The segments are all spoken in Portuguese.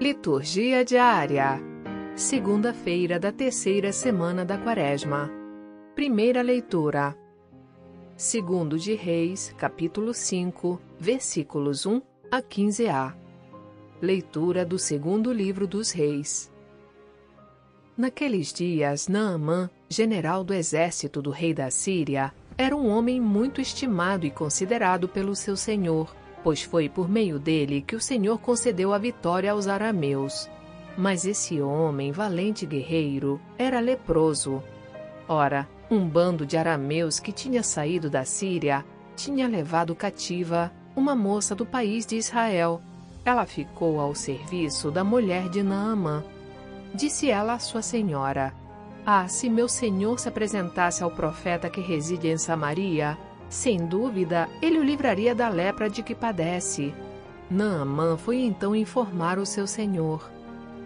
Liturgia diária. Segunda-feira da terceira semana da Quaresma. Primeira leitura. Segundo de Reis, capítulo 5, versículos 1 a 15a. Leitura do segundo livro dos Reis. Naqueles dias, Naamã, general do exército do rei da Síria, era um homem muito estimado e considerado pelo seu senhor pois foi por meio dele que o Senhor concedeu a vitória aos arameus. Mas esse homem, valente guerreiro, era leproso. Ora, um bando de arameus que tinha saído da Síria tinha levado cativa uma moça do país de Israel. Ela ficou ao serviço da mulher de Naamã. Disse ela à sua senhora: Ah, se meu senhor se apresentasse ao profeta que reside em Samaria, sem dúvida, ele o livraria da lepra de que padece. Naamã foi então informar o seu senhor.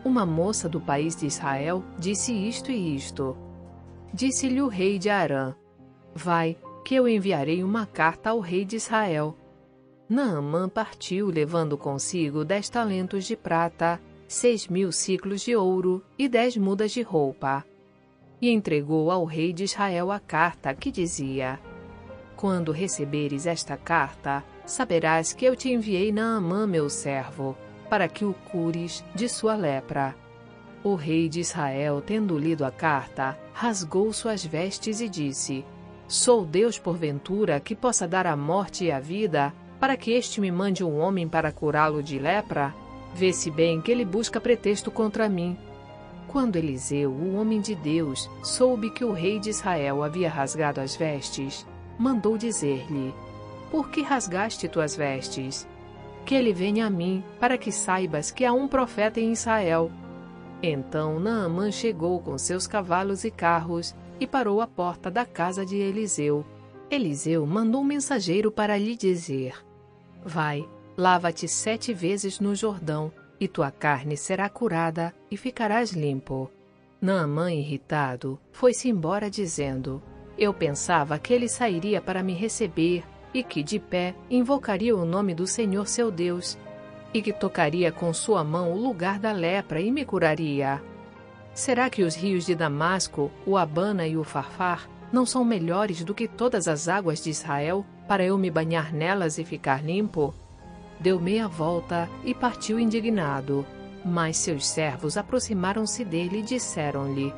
Uma moça do país de Israel disse isto e isto. Disse-lhe o rei de Arã: Vai, que eu enviarei uma carta ao rei de Israel. Naamã partiu levando consigo dez talentos de prata, seis mil ciclos de ouro e dez mudas de roupa. E entregou ao rei de Israel a carta que dizia: quando receberes esta carta, saberás que eu te enviei Naamã, meu servo, para que o cures de sua lepra. O rei de Israel, tendo lido a carta, rasgou suas vestes e disse: Sou Deus porventura que possa dar a morte e a vida, para que este me mande um homem para curá-lo de lepra? Vê-se bem que ele busca pretexto contra mim. Quando Eliseu, o homem de Deus, soube que o rei de Israel havia rasgado as vestes, mandou dizer-lhe: Por que rasgaste tuas vestes? Que ele venha a mim, para que saibas que há um profeta em Israel. Então Naamã chegou com seus cavalos e carros e parou à porta da casa de Eliseu. Eliseu mandou um mensageiro para lhe dizer: Vai, lava-te sete vezes no Jordão, e tua carne será curada e ficarás limpo. Naamã, irritado, foi-se embora dizendo: eu pensava que ele sairia para me receber e que, de pé, invocaria o nome do Senhor seu Deus, e que tocaria com sua mão o lugar da lepra e me curaria. Será que os rios de Damasco, o Abana e o Farfar, não são melhores do que todas as águas de Israel, para eu me banhar nelas e ficar limpo? Deu meia volta e partiu indignado. Mas seus servos aproximaram-se dele e disseram-lhe: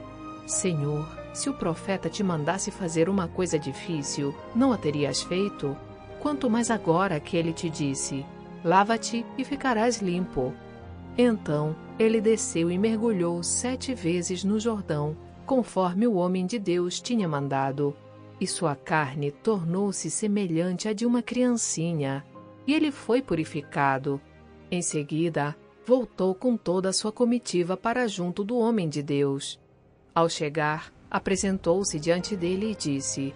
Senhor, se o profeta te mandasse fazer uma coisa difícil, não a terias feito? Quanto mais agora que ele te disse: Lava-te e ficarás limpo. Então ele desceu e mergulhou sete vezes no Jordão, conforme o homem de Deus tinha mandado. E sua carne tornou-se semelhante à de uma criancinha, e ele foi purificado. Em seguida, voltou com toda a sua comitiva para junto do homem de Deus. Ao chegar, apresentou-se diante dele e disse: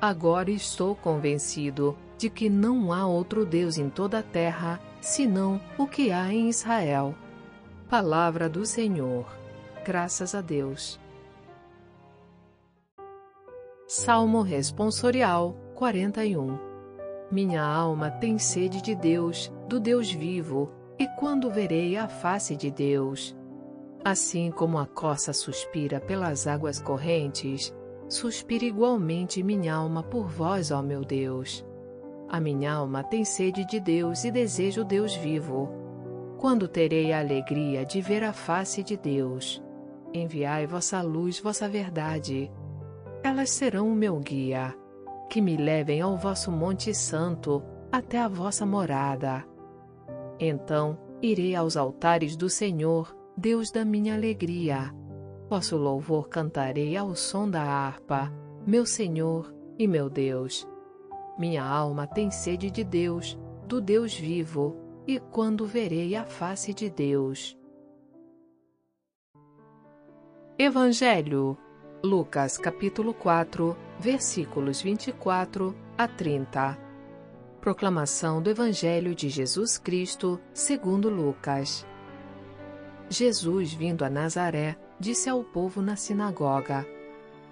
Agora estou convencido de que não há outro Deus em toda a terra senão o que há em Israel. Palavra do Senhor. Graças a Deus. Salmo Responsorial 41 Minha alma tem sede de Deus, do Deus vivo, e quando verei a face de Deus? Assim como a coça suspira pelas águas correntes, suspira igualmente minha alma por vós, ó meu Deus. A minha alma tem sede de Deus e desejo Deus vivo. Quando terei a alegria de ver a face de Deus? Enviai vossa luz, vossa verdade. Elas serão o meu guia, que me levem ao vosso Monte Santo, até a vossa morada. Então irei aos altares do Senhor Deus da minha alegria. Vosso louvor cantarei ao som da harpa, meu Senhor e meu Deus. Minha alma tem sede de Deus, do Deus vivo, e quando verei a face de Deus. Evangelho Lucas capítulo 4, versículos 24 a 30. Proclamação do Evangelho de Jesus Cristo, segundo Lucas. Jesus, vindo a Nazaré, disse ao povo na sinagoga: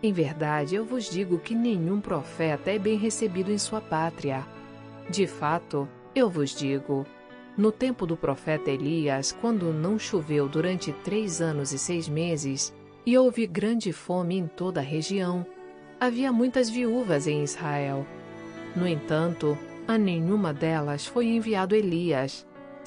Em verdade, eu vos digo que nenhum profeta é bem recebido em sua pátria. De fato, eu vos digo: No tempo do profeta Elias, quando não choveu durante três anos e seis meses, e houve grande fome em toda a região, havia muitas viúvas em Israel. No entanto, a nenhuma delas foi enviado Elias,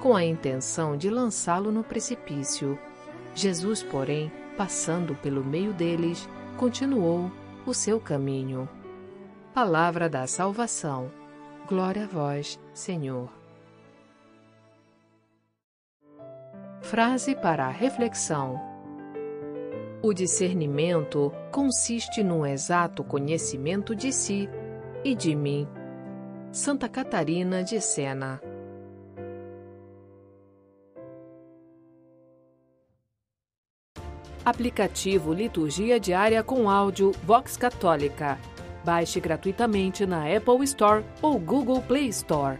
com a intenção de lançá-lo no precipício. Jesus, porém, passando pelo meio deles, continuou o seu caminho. Palavra da salvação. Glória a vós, Senhor. Frase para a reflexão. O discernimento consiste no exato conhecimento de si e de mim. Santa Catarina de Sena. Aplicativo Liturgia Diária com áudio Vox Católica. Baixe gratuitamente na Apple Store ou Google Play Store.